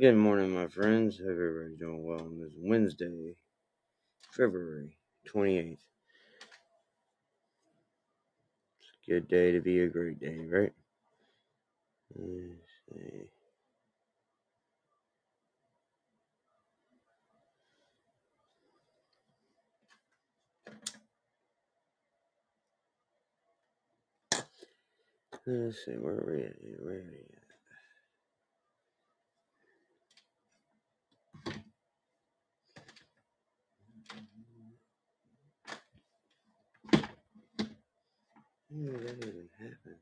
Good morning, my friends. Hope everybody's doing well on this Wednesday, February 28th. It's a good day to be a great day, right? Let's see. Let's see, where are we at? Where are we at? When did that even happen?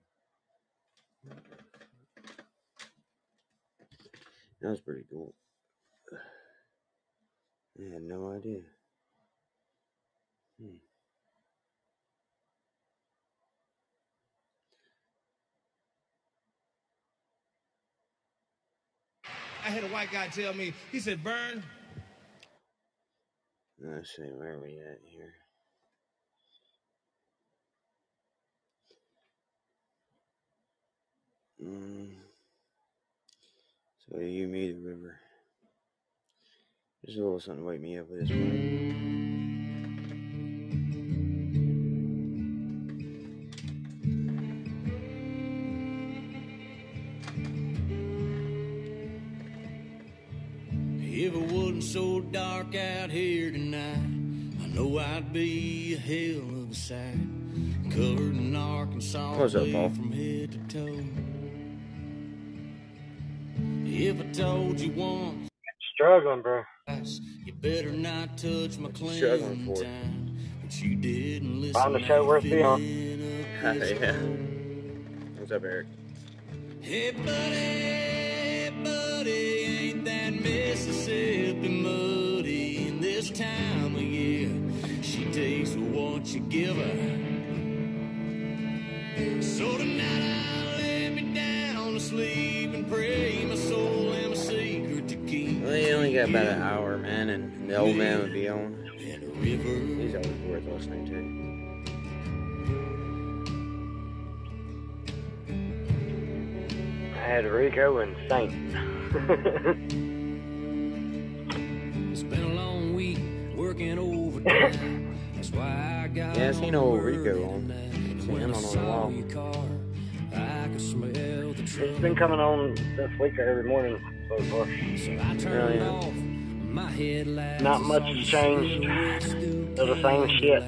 That was pretty cool. I had no idea. Hmm. I had a white guy tell me, he said, Burn. Let's see, where are we at here? Mm. So you me the river. Just a little something to wake me up with this morning. If it wasn't so dark out here tonight, I know I'd be a hell of a sight. Covered in Arkansas What's up, from head to toe. If I told you once, Struggling, bro. you better not touch my Struggling clean for it. time. But you didn't listen. Found the show now worth you being on. filling up this Yeah. What's up, Eric? Hey buddy, buddy, ain't that Mississippi muddy in this time of year? She takes what you give her. So tonight I'll lay me down to sleep and pray my got about an hour, man, and the old man would be on. And a. He's always worth listening to. I had Rico and Saint. It's been a long week working overtime. That's why I got Yeah, I seen on old Rico on. tonight. Seen When him I on the saw wall. your car, I could smell the It's trouble. been coming on this week every morning so far. So I turned yeah. off my headlights. Not much has changed. They're the same shit.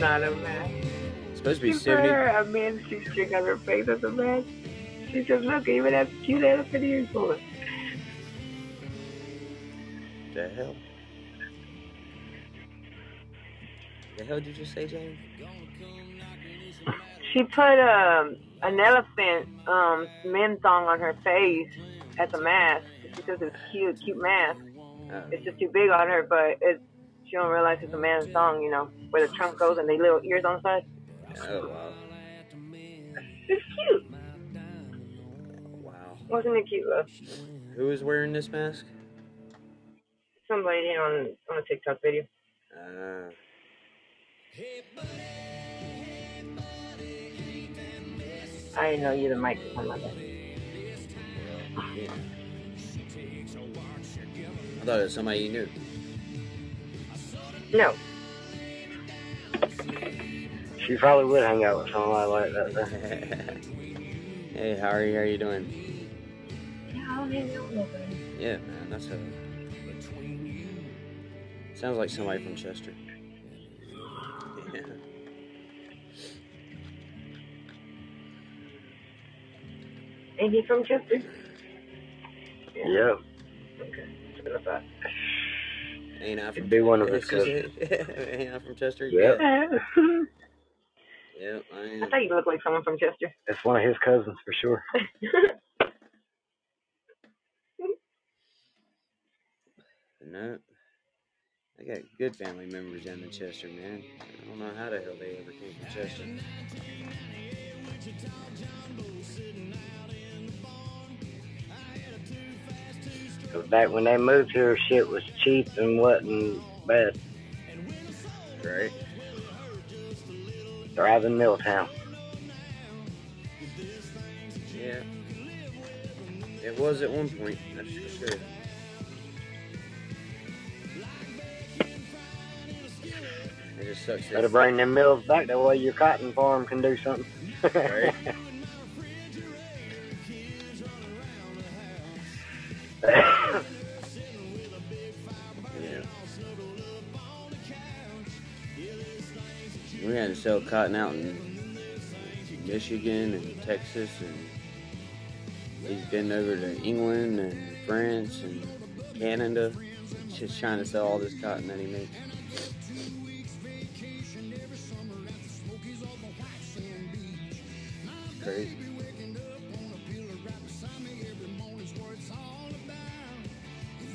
Not a mask. it's supposed to be She put 70. her a minty stick on her face as a mask. She says, look, even have cute elephant ears for it. The hell? The hell did you say, James? She put um, an elephant um, men song on her face as a mask. She says it's cute, cute mask. Oh, It's just too big on her, but it, she don't realize it's a man's song, you know, where the trunk goes and they little ears on the side. oh wow. It's cute. Wow. Wasn't it cute? love? Who is wearing this mask? Somebody on, on a TikTok video. Uh, I didn't know you the microphone like that. yeah. I thought it was somebody you knew. No. She probably would hang out with somebody like that. hey, how are you? How are you doing? Yeah, I don't hang out with nobody. Yeah, man, that's a. Sounds like somebody from Chester. Yeah. Ain't he from Chester? Yep. Okay. Ain't I from It'd be one of his Chester? Ain't I from Chester? Yep. Yep, I I am. thought you looked like someone from Chester. It's one of his cousins for sure. No. I got good family members down in Chester, man. I don't know how the hell they ever came from Chester. Cause back when they moved here, shit was cheap and wasn't bad. Right? Thriving Milltown. Yeah. It was at one point, that's for sure. It just sucks. Better bring them mills back. That way your cotton farm can do something. Right. cotton out in Michigan and Texas, and he's been over to England and France and Canada, just trying to sell all this cotton that he makes. Crazy.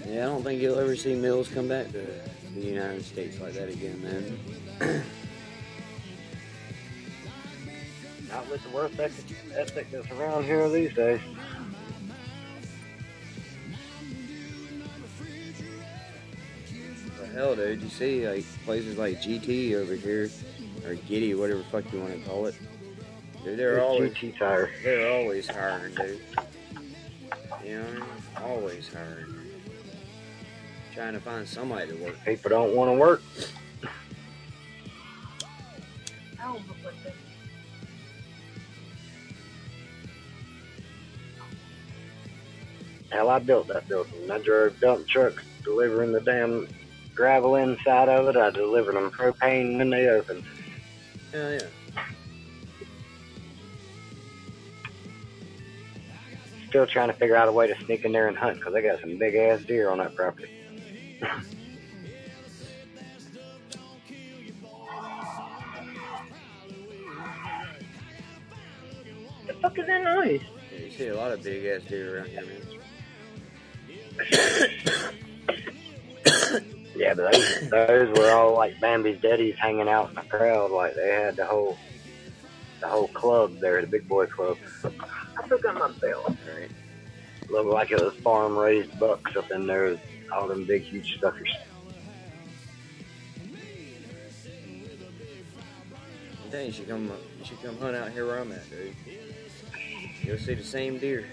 Yeah, I don't think you'll ever see mills come back to the United States like that again, man. with the work ethic, ethic that's around here these days. The hell, dude, you see like places like GT over here, or Giddy, whatever the fuck you want to call it. Dude, they're It's always GT tire. they're always hiring, dude. You know, always hiring. Trying to find somebody to work. People don't want to work. Hell, I built that building. I drove dump trucks delivering the damn gravel inside of it. I delivered them propane when they opened. Hell yeah. Still trying to figure out a way to sneak in there and hunt because they got some big ass deer on that property. The fuck is that noise? Yeah, you see a lot of big ass deer around here, man. Yeah, but those, those were all like Bambi's daddies hanging out in the crowd. Like they had the whole the whole club there, the big boy club. I forgot my belt. Right. Looked like it was farm raised bucks up in there. All them big huge suckers. I think you should come. You should come hunt out here where I'm at, dude. You'll see the same deer.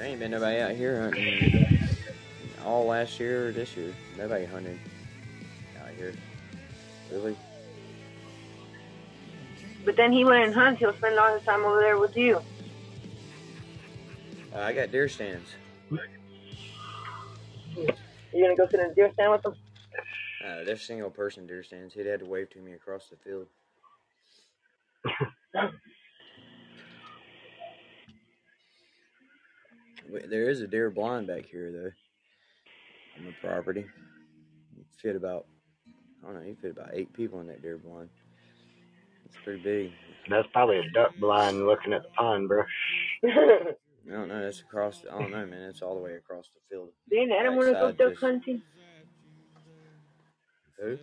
There ain't been nobody out here hunting all last year or this year. Nobody hunted out here. Really? But then he went and hunts. He'll spend all his time over there with you. Uh, I got deer stands. You gonna go sit in a deer stand with him? Uh, they're single person deer stands. He'd had to wave to me across the field. There is a deer blind back here though, on the property. It fit about, I don't know, you fit about eight people in that deer blind. It's pretty big. That's probably a duck blind looking at the pond, bro. I don't know. That's across. The, I don't know, man. It's all the way across the field. Didn't Adam want to go duck hunting? Who?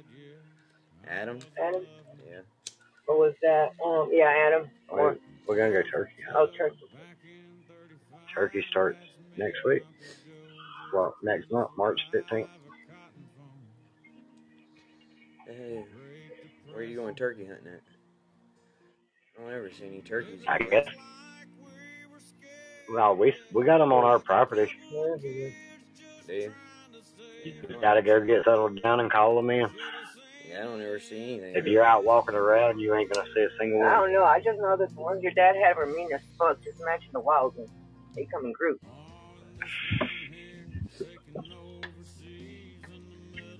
Adam? Adam? Yeah. What was that, um, yeah, Adam. Or, We're, we're gonna go turkey. hunt. oh, Turkey. Turkey starts next week. Well, next month, March fifteenth. Hey, where are you going turkey hunting at? I don't ever see any turkeys. I guess. Well, we we got them on our property. Do you? Just gotta go get settled down and call them in. Yeah, I don't ever see anything. If you're out walking around, you ain't gonna see a single one. I don't know. I just know that the ones your dad had were mean as fuck, just imagine the wild ones. They come in groups.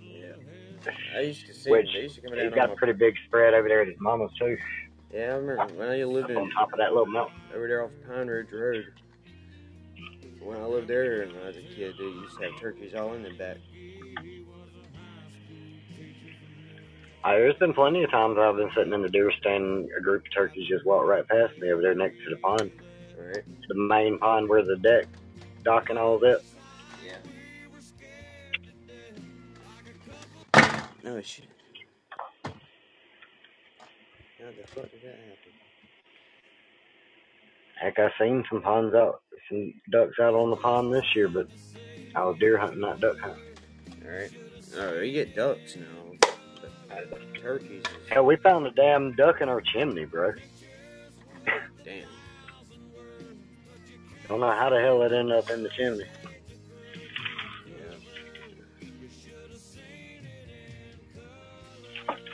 Yeah. I used to see Which. They used to come down He's got a pretty big spread over there at his mama's too. Yeah, I remember when I lived Up on top of that little mountain. over there off Pine Ridge Road. When I lived there when I was a kid, they used to have turkeys all in the back. Uh, there's been plenty of times I've been sitting in the deer stand, a group of turkeys just walked right past me over there next to the pond. Alright. The main pond where the deck, dock and all that. Yeah. No shit. How the fuck did that happen? Heck, I seen some ponds out, some ducks out on the pond this year, but I was deer hunting, not duck hunting. Alright. Oh, you get ducks now. But turkeys Hell, we found a damn duck in our chimney, bro. I don't know how the hell it ended up in the chimney. Yeah.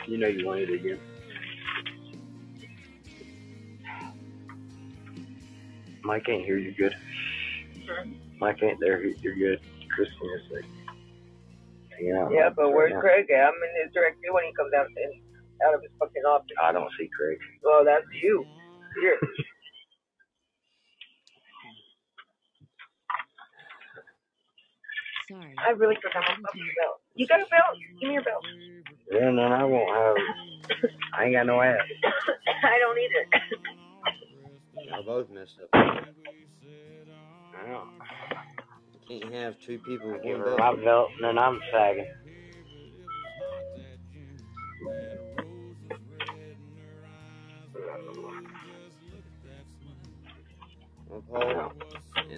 You know you wanted it again. Mike ain't here, you good. Mike ain't there, you're good. Kristen is like hanging out. Yeah, but where's right. Craig at? I'm in his direct view when he comes out in, out of his fucking office. I don't see Craig. Well, that's you. Here. Sorry. I really forgot my fucking belt. You got a belt? Give me your belt. Yeah, and then I won't have. I ain't got no ass. I don't either. Y'all both messed up. Yeah. You can't have two people with Give one her belt. my belt, and then I'm sagging.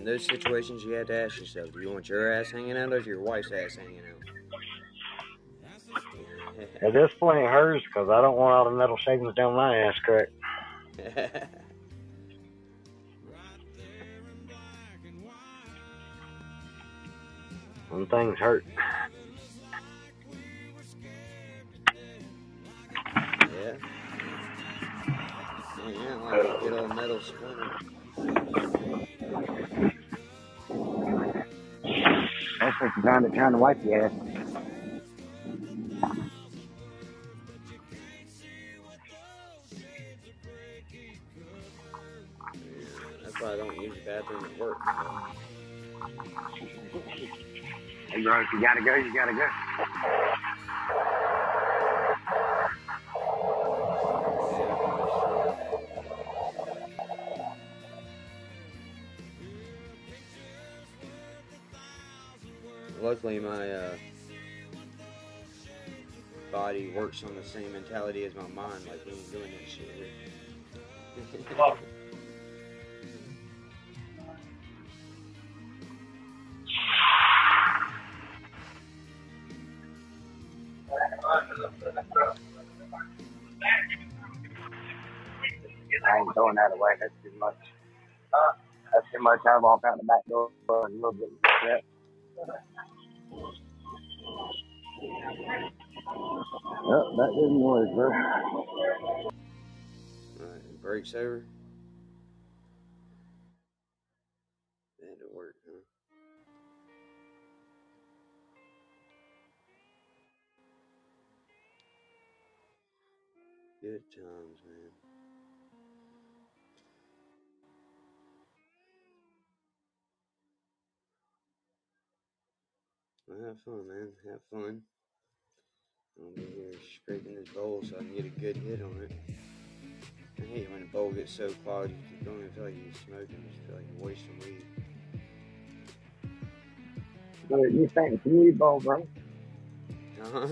Those situations, you have to ask yourself: Do you want your ass hanging out, or is your wife's ass hanging out? At this point, hers, because I don't want all the metal shavings down my ass crack. out? Them things hurt. yeah. Man, like a good old metal splinter. What you're trying to, trying to wipe your ass. That's why I don't use the bathroom at work. Hey, bro, if you gotta go, you gotta go. Works on the same mentality as my mind. Like we ain't doing that shit. I ain't throwing that away. That's too much. Uh, that's too much. I walk out the back door and a little of that. Didn't work, bro. Alright, breaks over. That didn't work, huh? Good times, man. Well, have fun, man. Have fun. I'll be here scraping this bowl so I can get a good hit on it. I hate when the bowl gets so clogged you don't even feel like you're smoking, you just feel like you're wasting weed. Bro, you think fancy me, bowl, bro. Uh-huh.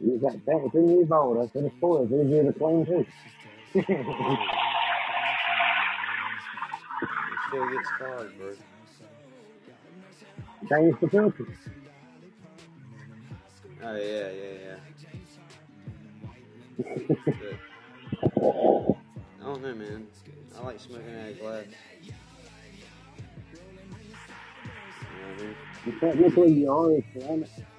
You got fancy me, bowl. That's what it's for. It's easier to clean, too. It still gets clogged, bro. Change the filter. Oh yeah, yeah, yeah. I don't know, man. I like smoking out of glass. You? You you are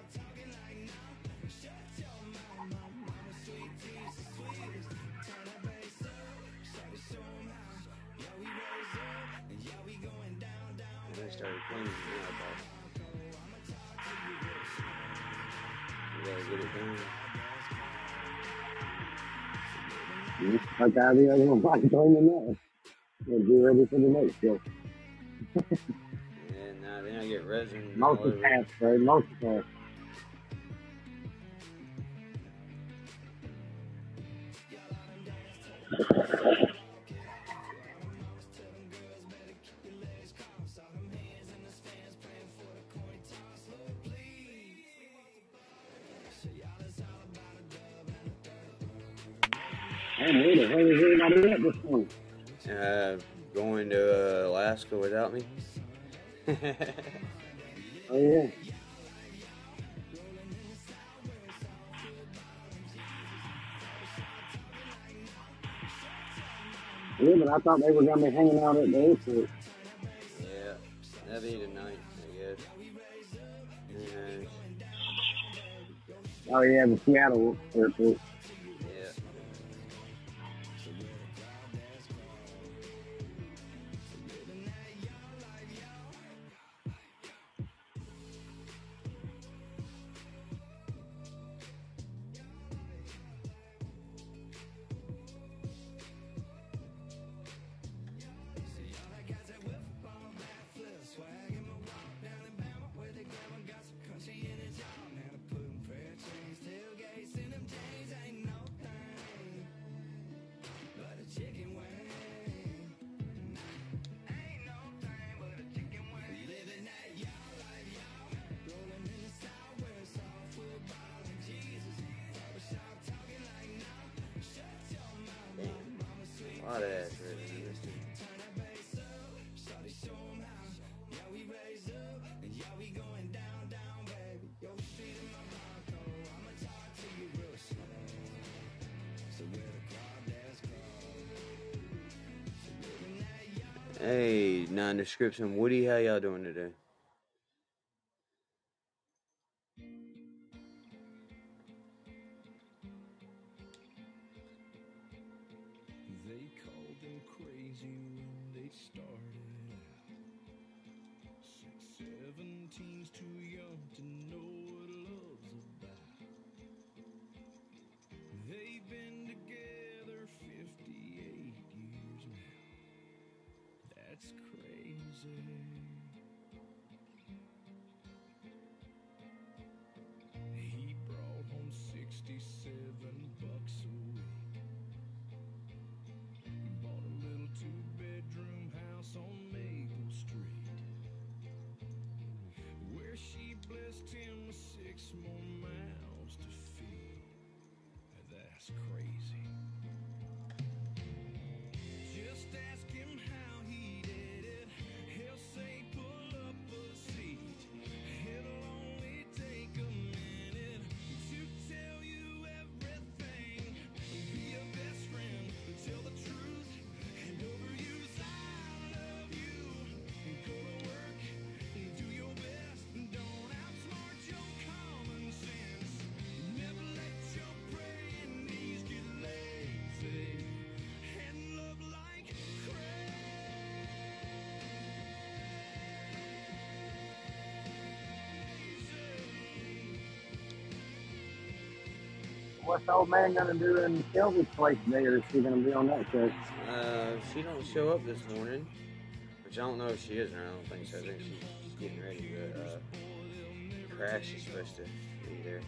like how the other one might join the next. And be ready for the next show. And now then I get resin all over. Multitask, bro. Multitask. Hey, where the hell is everybody at this point? Uh, going to uh, Alaska without me. Oh, yeah. Yeah, but I thought they were going to be hanging out at the airport. yeah, that'll be tonight, I guess. And, Oh, yeah, the Seattle airport. Hey, non-description Woody, how y'all doing today? She him six more What's old man to do in Shelby's place today, or is she to be on that show? Uh, she don't show up this morning, which I don't know if she is or I don't think so. I think she's getting ready, but uh, Crash is supposed to be there.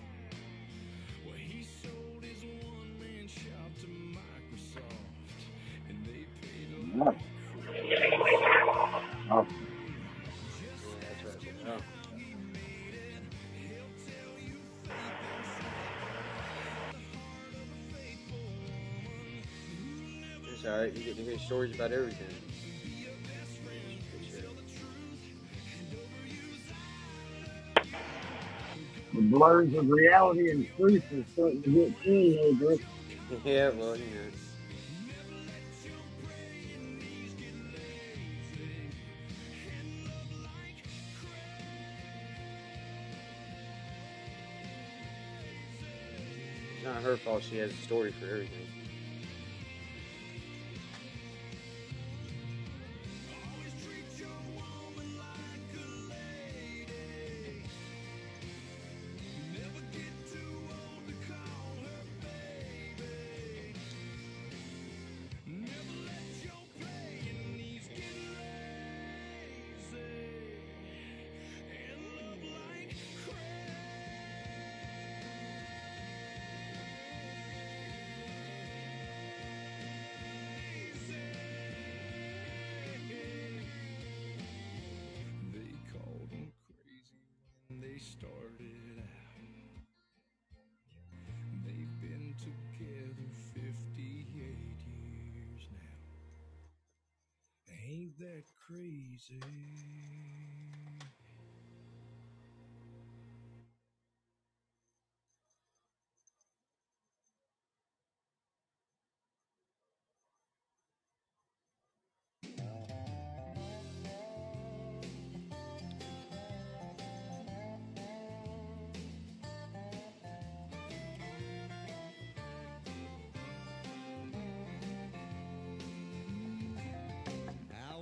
Stories about everything. The blurs of reality and truth is starting to get teenagers. Yeah, well, you know. It's not her fault she has a story for everything.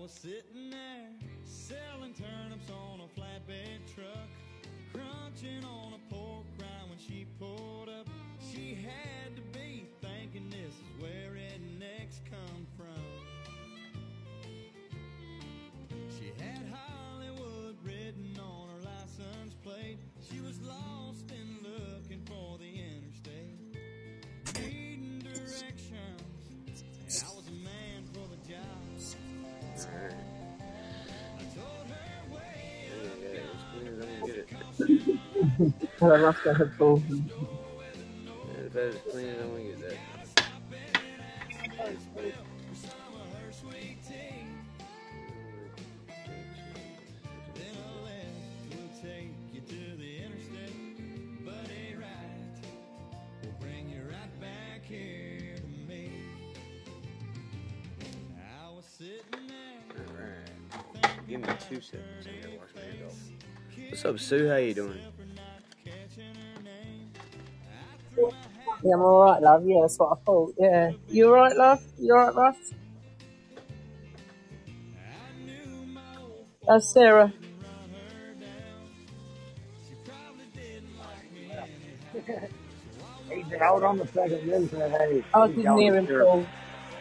Was sitting there turnips on a flatbed truck, crunching on a pork rind when she pulled bring you right back here to me. I was sitting there. Alright. Give me two seconds. I. What's up, Sue? How you doing? I'm alright, love. Yeah, that's what I thought. Yeah. You alright, love? You alright, Russ? That's Sarah. He's hold on a second. Said, hey. I didn't hear him, Paul.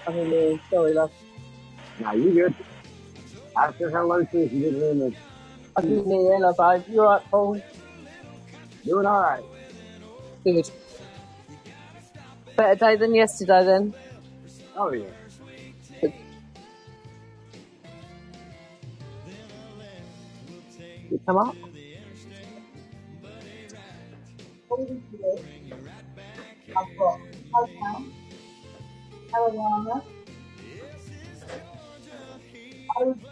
I didn't hear him. Sorry, love. No, you good. I said hello to you. Good evening. I didn't hear you, love. You alright, Paul? Doing all right. Good. Better day than yesterday, then. Oh, yeah. You come up? I've got OPI,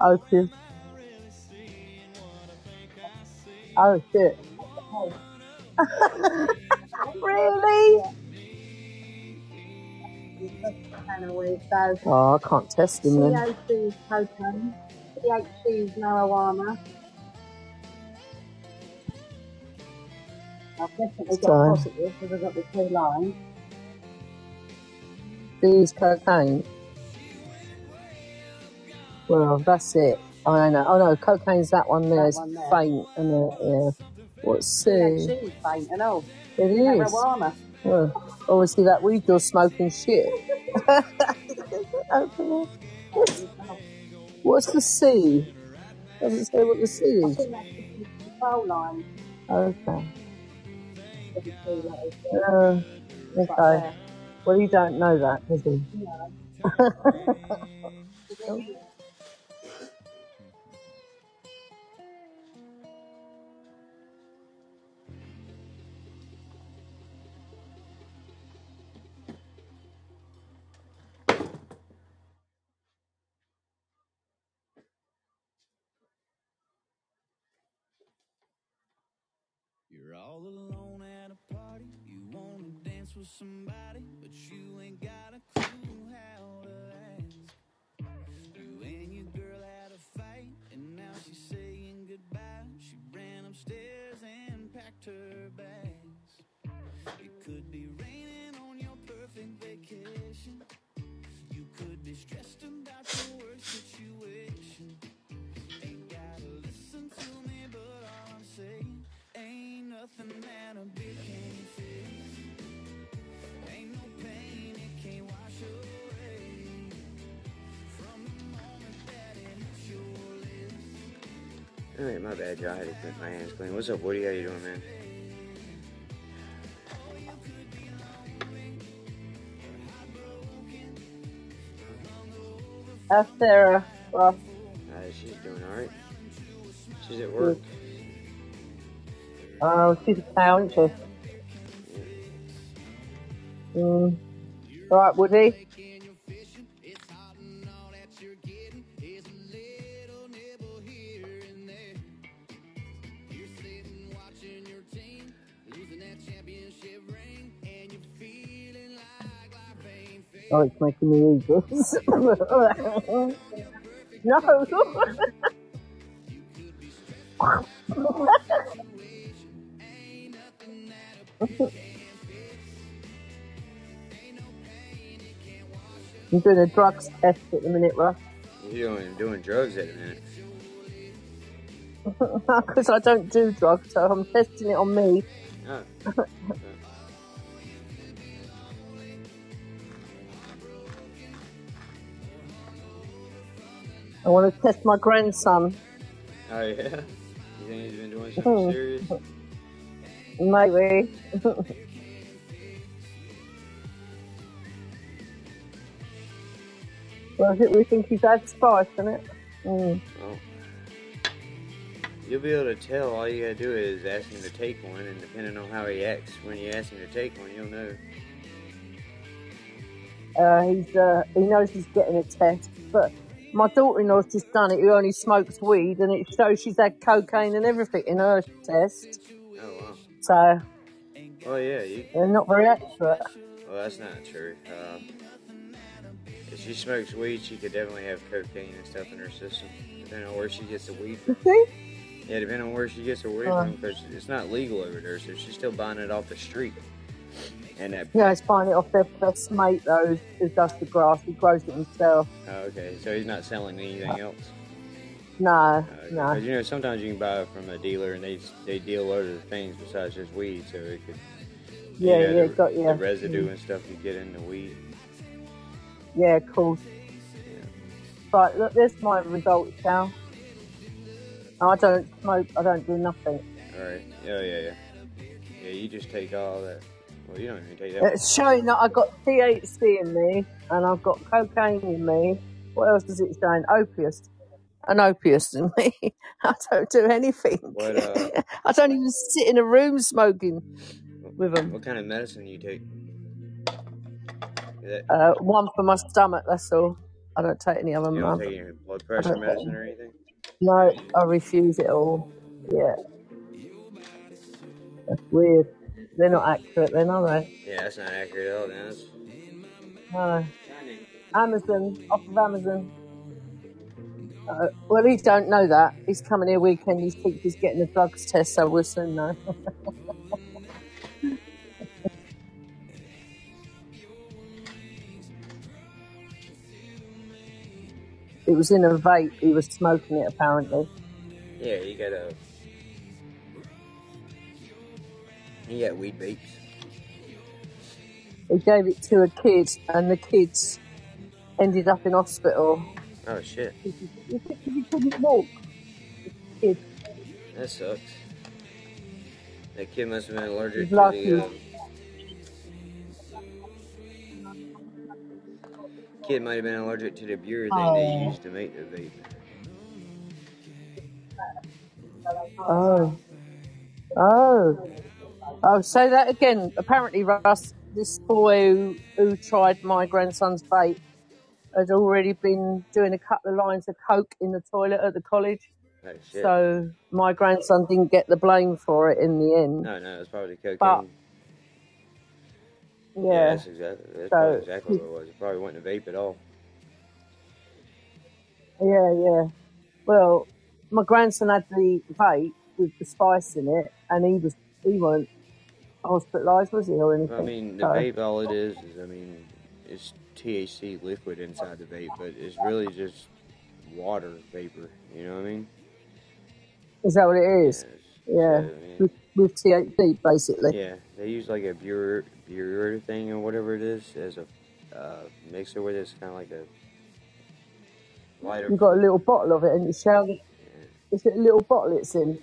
Oh, shit. Oh, shit. really? and weed. So Oh, I can't test him then. THC is cocaine, THC is marijuana. I've definitely got So, positive because I've got the two lines. these cocaine. Well, that's it. I know. Oh no, cocaine's that one there. That It's one there. faint, and uh, yeah. What's C? THC is faint and all. It is. Marijuana. Well, obviously that weed you're smoking shit. What's the C? Doesn't say what the C I is. think that's the control line Okay. for the two letters. Uh, Right okay. there. Well, you don't know that, does he? No. all alone at a party. You wanna dance with somebody, but you ain't got a clue how to ask. You and your girl had a fight, and now she's saying goodbye. She ran upstairs and packed her nothing that a beer can't fix. Ain't no pain it can't wash away. From the moment that it hits your lips. Alright, my bad, y'all. I had to get my hands clean. What's up, Woody? How you doing, man? That's Sarah. Well, Uh, she's doing alright. She's at work. Oh, she's a cow, isn't she? Mm. Right, Woody. Oh, it's making me this. no. I'm doing a drugs test at the minute, Russ. You're doing, doing drugs at the minute. Because I don't do drugs, so I'm testing it on me. Oh. I want to test my grandson. Oh yeah. You think he's been doing Hmm. something serious? Maybe. well, I think we think he's had spice, isn't it? Mm. Well, you'll be able to tell. All you gotta do is ask him to take one, and depending on how he acts when you ask him to take one, you'll know. Uh, he's uh, he knows he's getting a test, but my daughter-in-law's just done it. Who only smokes weed, and it shows she's had cocaine and everything in her test. Oh. So Well, yeah. You, they're not very accurate. well, that's not true. Uh, if she smokes weed, she could definitely have cocaine and stuff in her system, depending on where she gets the weed from. Yeah, depending on where she gets her weed Uh. from, because it's not legal over there, so she's still buying it off the street. And that. Yeah, he's buying it off their best mate though, who does the grass. He grows it himself. Oh, okay, so he's not selling anything else. No, Because no. you know sometimes you can buy it from a dealer and they they deal other things besides just weed, so it could Yeah, you know, yeah, the, got yeah. the residue mm. and stuff you get in the weed. Yeah, cool. Right, look, there's my results now. I don't smoke. I don't do nothing. All right, yeah, yeah, yeah, yeah. You just take all that. Well, you don't even take that. It's showing that I've got THC in me and I've got cocaine in me. What else is it showing? Opius. An opius in me. I don't do anything. What uh, I don't even sit in a room smoking with them. what kind of medicine do you take? Is that, Uh, one for my stomach, that's all. I don't take any other you don't mum. take any blood pressure don't- medicine or anything? No, I refuse it all. Yeah. That's weird. They're not accurate then, are they? Yeah, that's not accurate at all. Then that's, No. Amazon, off of Amazon. Uh, well, he don't know that. He's coming here weekend. He thinks he's getting a drugs test, so we'll soon know. it was in a vape. He was smoking it, apparently. yeah, you gotta. You got weed vapes. He gave it to a kid, and the kids ended up in hospital. Oh shit, said he couldn't walk. Kid. that sucks. That kid must have been allergic to the. Uh, kid might have been allergic to the Buer thing they Oh. used to make the vape. Oh. Oh. Oh, say that again. Apparently, Russ, this boy who, who tried my grandson's vape had already been doing a couple of lines of coke in the toilet at the college. Oh shit. So my grandson didn't get the blame for it in the end. no, no, it was probably cocaine. But- yeah, Yeah. that's exactly that's So- exactly what it was. It probably wasn't a vape at all. Yeah, yeah. Well, my grandson had the vape with the spice in it, and he was he wasn't hospitalised, was he, or anything? I mean, the So- vape, all it is is, I mean, it's THC liquid inside the vape, but it's really just water vapor. You know what I mean? Is that what it is? Yeah. Mean, With, with THC, basically. yeah, they use like a Buer Buer thing or whatever it is as a uh, mixer with it. It's kind of like a lighter. You've got a little bottle of it, and you shall. It's a little bottle it's in.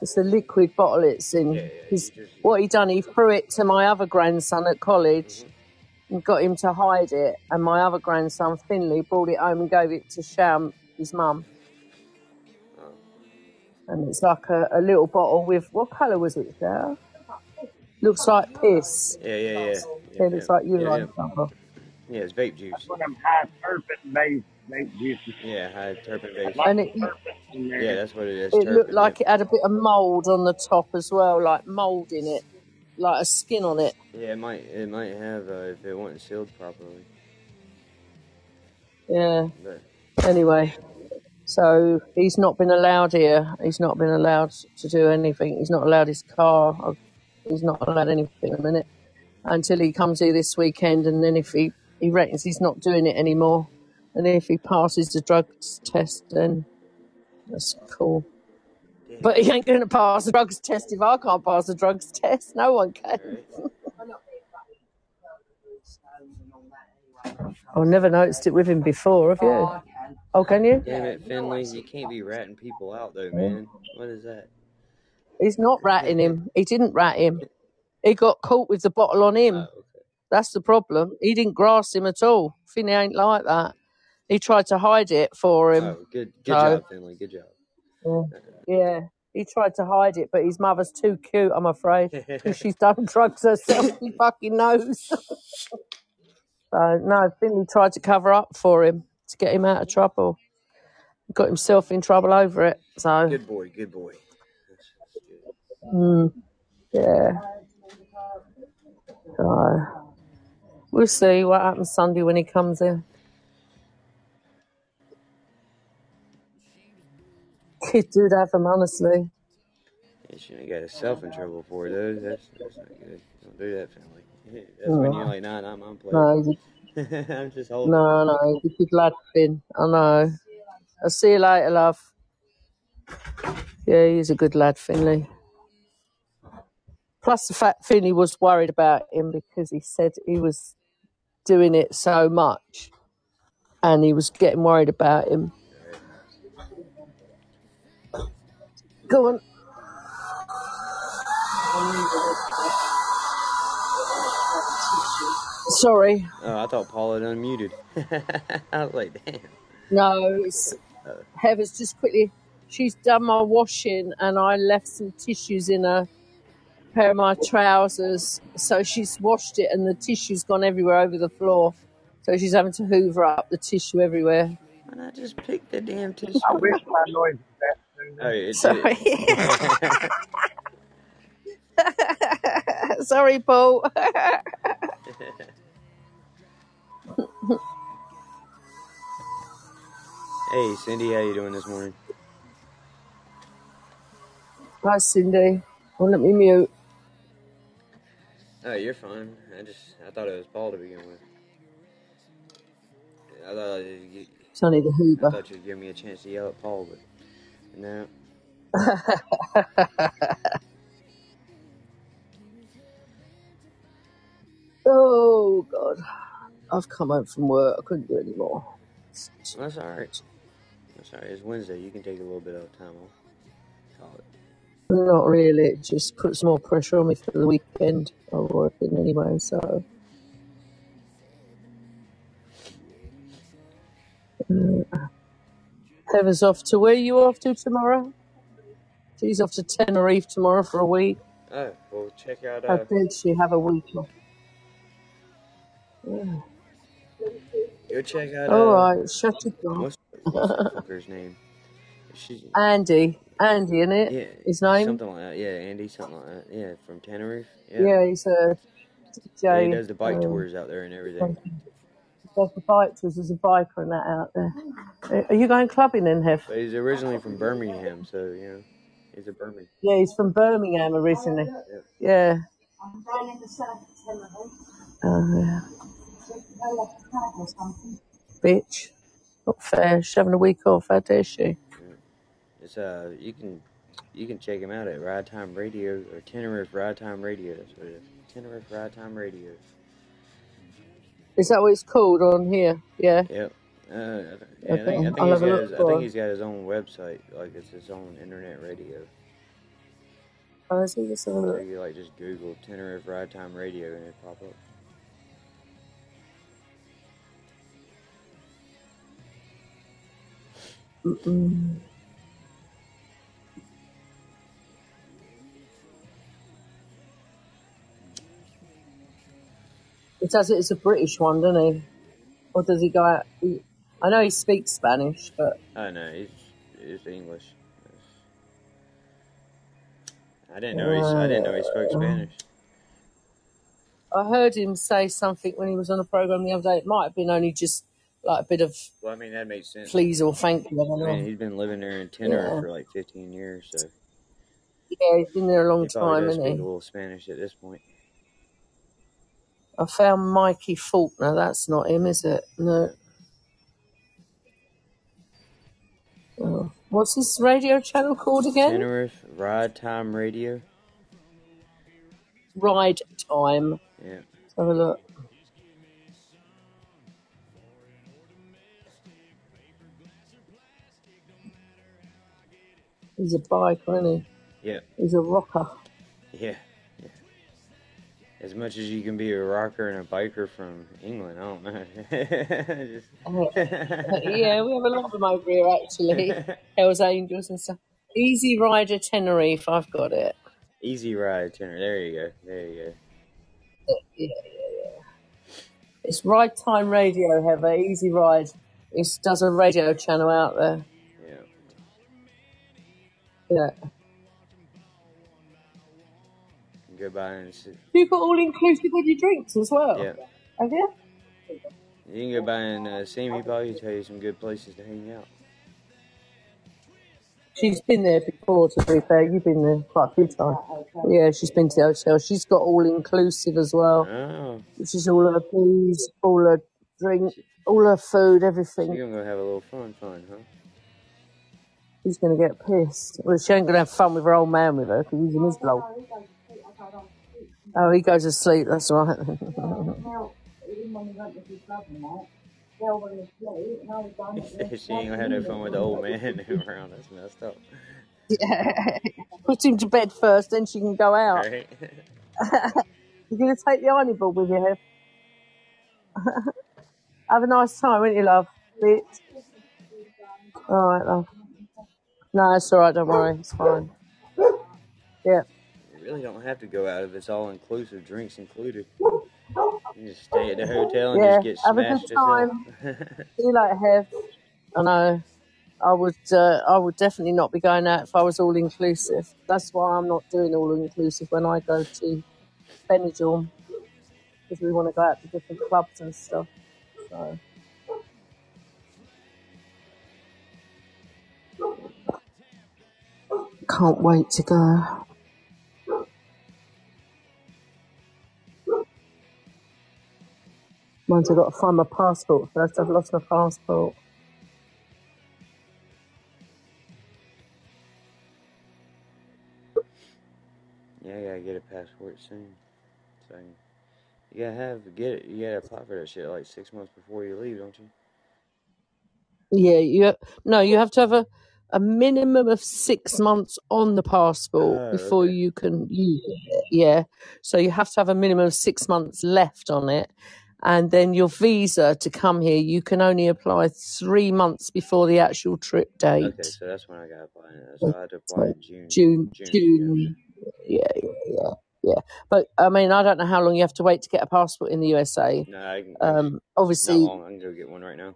It's a liquid bottle it's in. Yeah, yeah, just- what he done, he threw it to my other grandson at college and got him to hide it. And my other grandson, Finley, brought it home and gave it to Sham, his mum. And it's like a, a little bottle with what colour was it? There, looks like piss. Yeah, yeah, yeah. Yeah, it looks like urine. yeah. sample. Yeah, it's vape juice. That's one of them high terpene based vape juices. Yeah, high terpene base. And it Yeah, that's what it is. it looked like yeah. it had a bit of mould on the top as well, like mould in it, like a skin on it. Yeah, it might it might have uh, if it wasn't sealed properly. Yeah. But Anyway, so he's not been allowed here. He's not been allowed to do anything. He's not allowed his car. He's not allowed anything at the minute until he comes here this weekend. And then if he, he reckons he's not doing it anymore, and if he passes the drugs test, then that's cool. But he ain't going to pass the drugs test if I can't pass the drugs test. No one can. I've never noticed it with him before, have you? Oh, can you? Damn it, Finley! You can't be ratting people out though, man. What is that? He's not ratting him. He didn't rat him. He got caught with the bottle on him. Oh, okay. That's the problem. He didn't grass him at all. Finley ain't like that. He tried to hide it for him. Oh, good, good So, job, Finley. Good job. Yeah. yeah. He tried to hide it, but his mother's too cute, I'm afraid, because she's done drugs herself. He fucking knows. so, no, Finley tried to cover up for him to get him out of trouble. Got himself in trouble over it. So, good boy. Good boy. That's, that's good. mm, yeah. So, we'll see what happens Sunday when he comes in. Kid dude have him, honestly. You shouldn't have got yourself in trouble for those. That's that's not good. Don't do that, Finley. That's when you're No, like, nah, my plate. no, he's I'm just holding. No, no, good lad, Finn. I know. I'll see you later, love. Yeah, he's a good lad, Finley. Plus the fact Finley was worried about him because he said he was doing it so much and he was getting worried about him. Go on. Sorry. Oh, I thought Paul had unmuted. I was like, damn. No, it's Heather's just quickly. She's done my washing and I left some tissues in a pair of my trousers. So she's washed it and the tissue's gone everywhere over the floor. So she's having to hoover up the tissue everywhere. And I just picked the damn tissue I wish my noise was that Oh, Sorry. Sorry, Paul. hey, Cindy, how you doing this morning? Hi, Cindy. Well, let me mute. Oh, you're fine. I just I thought it was Paul to begin with. I thought you, It's only the I Hoover. thought you'd give me a chance to yell at Paul, but no. oh, God. I've come home from work. I couldn't do any more. That's all right. That's all right. It's Wednesday. You can take a little bit of time off. Call it. Not really. It just puts more pressure on me for the weekend. I'm working anyway, so. Uh, Heather's off to where you off to tomorrow? She's off to Tenerife tomorrow for a week. Oh, well, check out. How Uh, did she have a week off? Yeah. go check out. All Uh, right, shut it down. what's what's the fucker's name? She, Andy. Andy, in it? yeah, His name? something like that. Yeah, Andy, something like that. Yeah, from Tenerife. Yeah, Yeah, he's a yeah. He DJ. does the bike Um, tours out there and everything. Does the bike tours. There's a biker and that out there. Uh, Are you going clubbing then, Hef? But he's originally from Birmingham, so you know, he's a Birmingham. Yeah, he's from Birmingham originally. Yeah. I'm down in the south of Tenerife. Oh, yeah. Go like a flag or something. Bitch. Not fair. She's having a week off. How dare she? Yeah. It's uh, you can you can check him out at Ride Time Radio or Tenerife Ride Time Radio. That's what it is. Tenerife Ride Time Radio. Is that what it's called on here? Yeah. Yep. Uh, I th- yeah, I Okay. think I think I'll he's have a got look his, I for think it. he's got his own website, like it's his own internet radio. Oh, is he? Let's have a So look. you like just Google Tenerife Ride Time Radio and it pop up. Mm-mm. He does it as a British one, doesn't he? Or does he go out? He, I know he speaks Spanish, but Oh no, he's he's English. I didn't know he I didn't know he spoke uh, Spanish. I heard him say something when he was on a program the other day. It might have been only just like a bit of Well, I mean that makes sense. please or thank you. I don't I mean know. he's been living there in Tenerife Yeah, for like 15 years, so yeah, he's been there a long he time, isn't speak a little Spanish at this point. I found Mikey Faulkner. That's not him, is it? No. Oh. What's his radio channel called again? Tenerife Ride Time Radio. Ride Time. Yeah. Let's have a look. He's a biker, isn't he? Yeah. He's a rocker. Yeah. Yeah. As much as you can be a rocker and a biker from England, I don't know. Just- Oh, yeah, we have a lot of them over here actually. Hell's Angels and stuff. Easy Rider Tenerife, I've got it. Easy Rider tenor. There you go. There you go. Yeah, it's Ride Time Radio, Heather. Easy Ride. It does a radio channel out there. Yeah. Yeah. Go by and sit. You got all inclusive with your drinks as well. Yeah. Have you? You can go by and uh, see me, probably tell you some good places to hang out. She's been there before, to be fair. You've been there quite a few times. Yeah, she's been to the hotel. She's got all inclusive as well, Oh, which is all her booze, all her drink, all her food, so everything. you're gonna have a little fun, fun, huh? She's going to get pissed. Well, she ain't going to have fun with her old man with her because he's in his bloke. Oh, he goes to sleep. That's all right. she ain't gonna have no fun with the old man who around. That's messed up, yeah. Put him to bed first, then she can go out. right? You're going to take the ironing board with you, Have a nice time, won't you, love? Bitch. All right, love. No, it's all right. Don't worry. It's fine. Yeah. Really don't have to go out if it's all inclusive, drinks included. You just stay at the hotel and Yeah. just get Have a good smashed time. See later, Hev. I know. I would. Uh, I would definitely not be going out if I was all inclusive. That's why I'm not doing all inclusive when I go to Benidorm because we want to go out to different clubs and stuff. So can't wait to go. Mine's I've got to find my passport first. I've lost my passport. yeah, I gotta get a passport soon. So you gotta have get it. You gotta apply for that shit like six months before you leave, don't you? Yeah, you no, you have to have a, a minimum of six months on the passport Oh, before okay. you can use it. Yeah, so you have to have a minimum of six months left on it, and then your visa to come here you can only apply three months before the actual trip date. Okay, so that's when I gotta apply. So I had to apply in June. June, June. June, yeah, yeah, yeah, yeah. But I mean, I don't know how long you have to wait to get a passport in the USA. No, I can. Um, Not obviously, long. I can go get one right now.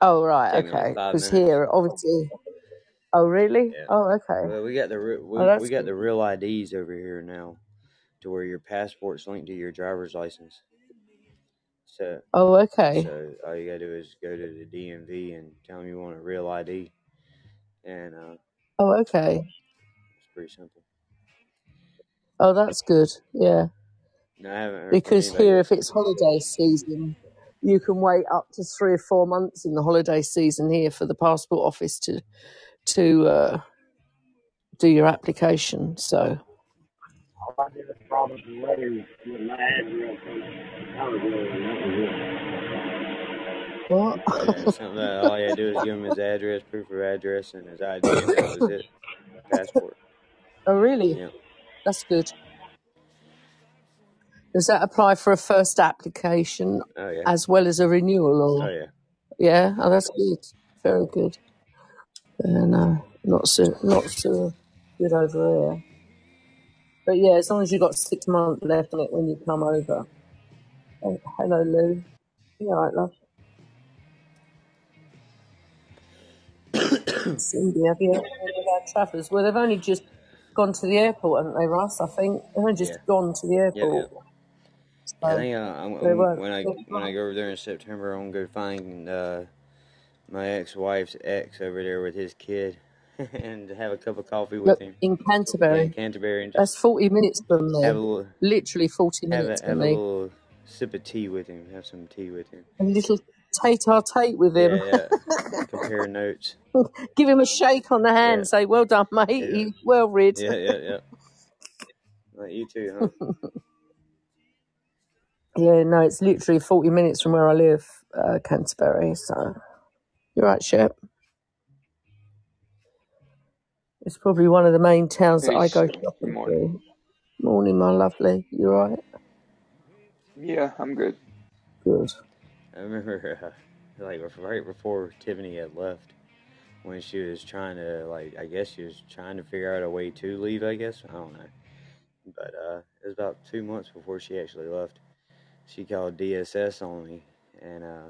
oh right, Take okay, because here, obviously, oh really? Yeah. Oh okay. Well, we got the re- we, Oh, we got good. the real IDs over here now, to where your passport's linked to your driver's license. So Oh, okay. so all you gotta do is go to the DMV and tell them you want a real ID, and uh, Oh, okay. it's pretty simple. Oh, that's good. Yeah. No, I haven't heard from Because anybody here, yet. if it's holiday season, you can wait up to three or four months in the holiday season here for the passport office to to uh, do your application. So, I did a promise to let him with my address on it. I was really, that was it. what? Something that all you had to do is give him his address, proof of address, and his ID, and that was it. Passport. oh, really? Yeah. That's good. Does that apply for a first application Oh yeah. as well as a renewal? Oh Or yeah. yeah, oh, that's good. Very good. Yeah, no, not so not so good over here. But yeah, as long as you've got six months left on it when you come over. Oh, hello, Lou. You all right, love? Cindy, have you heard our travellers? Well, they've only just gone to the airport, haven't they, Russ? I think they've only just Yeah. gone to the Yep, airport. yep. I So think uh, I'm, they I'm, weren't. when I when I go over there in September, I'm gonna go find uh, my ex-wife's ex over there with his kid, and have a cup of coffee with Look, him. in Yeah, Canterbury, in Canterbury, and that's 40 minutes from have a there. little Literally 40 have minutes a from have a me. little sip of tea with him. Have some tea with him. A little tete-a-tete with him. Yeah, yeah. Compare notes. Give him a shake on the hand. Yeah, Say, well done, mate. yeah, You well read. yeah, yeah, yeah. Like you too, huh? Yeah, no, it's literally 40 minutes from where I live, uh, Canterbury. So you're right, Shep. It's probably one of the main towns that I go shopping morning. to. Morning, my lovely. You all right? Yeah, I'm good. Good. I remember, uh, like right before Tiffany had left, when she was trying to, like, I guess she was trying to figure out a way to leave. I guess I don't know, but uh, it was about two months before she actually left. She called DSS on me, and uh,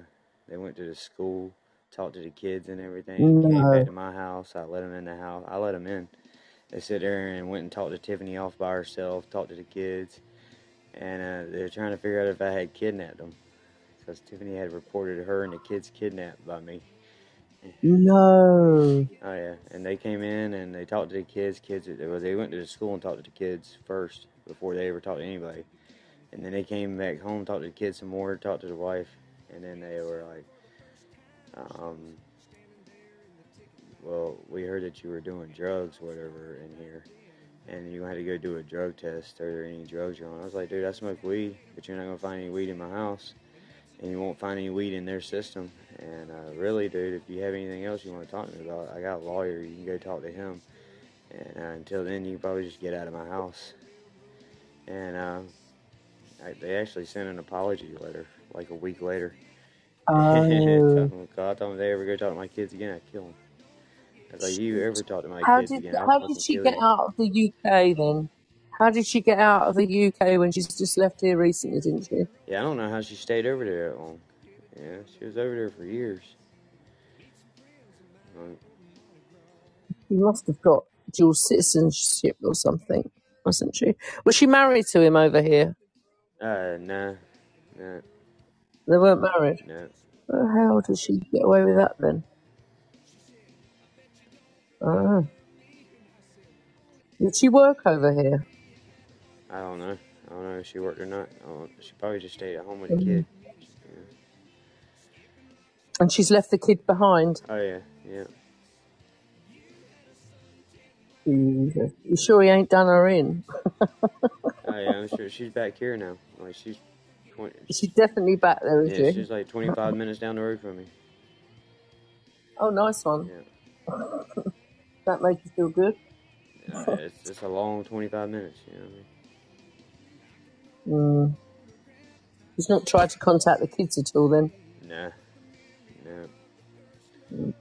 they went to the school, talked to the kids and everything. Came back to my house. I let them in the house. I let them in. They sit there and went and talked to Tiffany off by herself. Talked to the kids, and uh, they were trying to figure out if I had kidnapped them because Tiffany had reported her and the kids kidnapped by me. No. Oh yeah, and they came in and they talked to the kids. Kids, well, they went to the school and talked to the kids first before they ever talked to anybody. And then they came back home, talked to the kids some more, talked to the wife, and then they were like, um, "Well, we heard that you were doing drugs, whatever, in here, and you had to have to go do a drug test. Are there any drugs you're on?" I was like, "Dude, I smoke weed, but you're not gonna find any weed in my house." and you won't find any weed in their system. And uh, really, dude, if you have anything else you want to talk to me about, I got a lawyer. You can go talk to him. And uh, until then, you can probably just get out of my house. And uh, I, they actually sent an apology letter like a week later. Oh. I told them if they ever go talk to my kids again, I kill them. Like, you ever talk to my How kids did again, I'll how fucking did she kill get you. out of the UK then? How did she get out of the UK when she's just left here recently, didn't she? Yeah, I don't know how she stayed over there that long. Yeah, she was over there for years. Um, She must have got dual citizenship or something, wasn't she? Was she married to him over here? uh, nah, nah, They weren't married. nah. How did she get away with that then? Ah. Did she work over here? I don't know. I don't know if she worked or not. I don't, she probably just stayed at home with the Mm. kid. And she's left the kid behind. Oh yeah, yeah. Jesus. You sure he ain't done her in? Oh yeah, I'm sure she's back here now. Like she's twenty. She's definitely back there, is Yeah, she? she's like 25 minutes down the road from me. Oh, nice one. Yeah, That make you feel good. yeah it's it's a long 25 minutes. You know what I mean? Mm. He's not tried to contact the kids at all then. Nah, nah. Mm.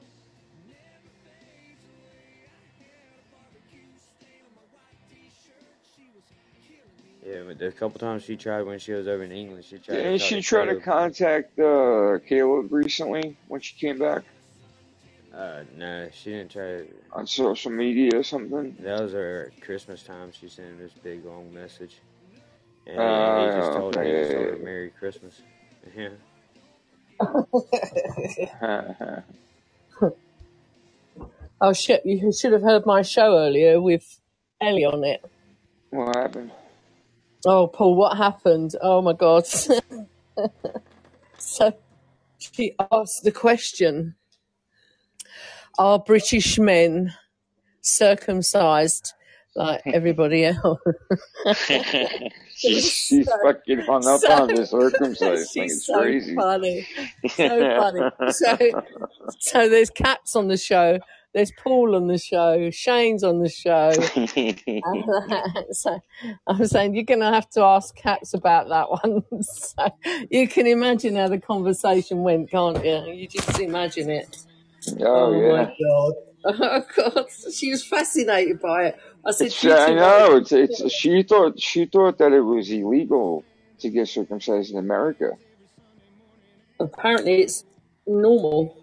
Yeah, but the couple times she tried when she was over in England, she tried to Didn't talk she to try to contact uh, Caleb recently when she came back Uh, no, she didn't try. on social media or something? That was her Christmas time. She sent him this big long message, and he, he just Uh, told her he just told her. Merry Christmas. Yeah. oh shit! You should have heard my show earlier with Ellie on it. what happened? Oh, Paul, what happened? Oh my god! so she asked the question: Are British men circumcised like everybody else? she's she's so fucking hung up so on the circumcised thing. It's so crazy. funny, so funny. So so there's Caps on the show. There's Paul on the show. Shane's on the show. And so I'm saying you're going to have to ask Caps about that one. so you can imagine how the conversation went, can't you? You just imagine it. Oh Oh my god. Oh god. She was fascinated by it. I said, It's uh, I know. It's it's she thought she thought that it was illegal to get circumcised in America. Apparently, it's normal.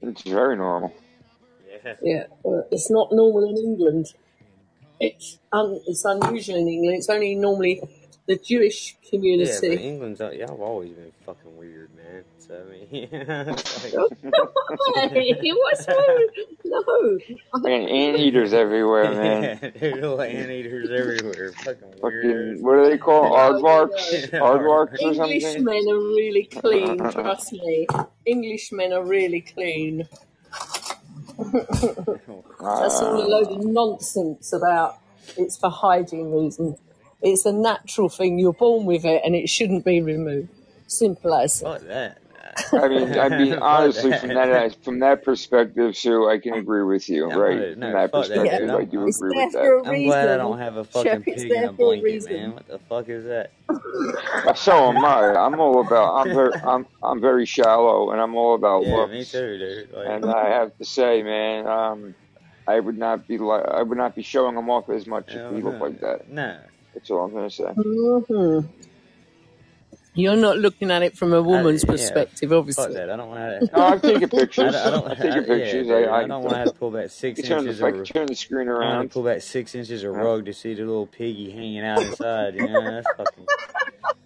It's very normal. Yeah. Yeah, it's not normal in England. It's un, it's unusual in England. It's only normally the Jewish community. Yeah, but community. England's uh, y'all have always been fucking weird, man. So I mean, it's like, Hey, what's wrong? No, Man, anteaters everywhere, man. yeah, there's little anteaters everywhere. Fucking Fucking, weirdos. what do they call no, aardvarks? no. Aardvarks or something? Englishmen are really clean. Trust me, Englishmen are really clean. That's all a load of nonsense about it's for hygiene reasons. It's a natural thing. You're born with it, and it shouldn't be removed. Simple as. Fuck that. I mean, I mean, Fuck honestly, from that that. from that perspective, Sue, I can agree with you, No, right? no, From that fuck that, perspective. I do It's agree with for that. a I'm glad I don't have a Chef, fucking it's pig in there a blanket, reason. man. What the fuck is that? So am I. I'm all about. I'm very. I'm. I'm very shallow, and I'm all about Yeah, me too, dude. And I have to say, man, um, I would not be like. I would not be showing them off as much if hell he looked no, like that. no. That's all I'm gonna say. hmm You're not looking at it from a woman's yeah, perspective, fuck obviously. that. I don't want to. No, I've taken I, pictures. don't- I don't. I've I, taken yeah, I. I I don't want to have to pull back I six can turn the. inches I of. can turn the screen I want to around. pull back six inches of rug to see the little piggy hanging out inside. You know, that's fucking.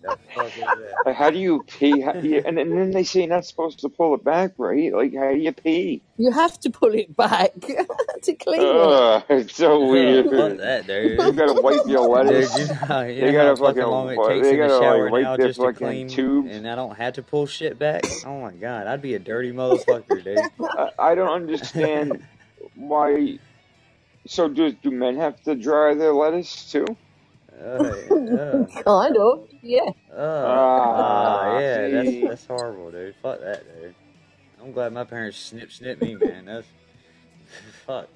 The fuck is that? Like, how do you pee? How do you, and, and then they say you're not supposed to pull it back, right? Like, how do you pee? You have to pull it back to clean it. It's so weird. fuck that, You gotta wipe your Dude, lettuce. you know, how- you They know gotta fucking fucking. long it takes They in gotta shower like now wipe their just to fucking clean, tubes. and I don't have to pull shit back. Oh my god, I'd be a dirty motherfucker, dude. I, I don't understand why. So do do men have to dry their lettuce too? Uh, uh, Kind of, yeah. uh, ah, Ah, yeah, that's that's horrible, dude. Fuck that, dude. I'm glad my parents snip snip me, man. That's fuck.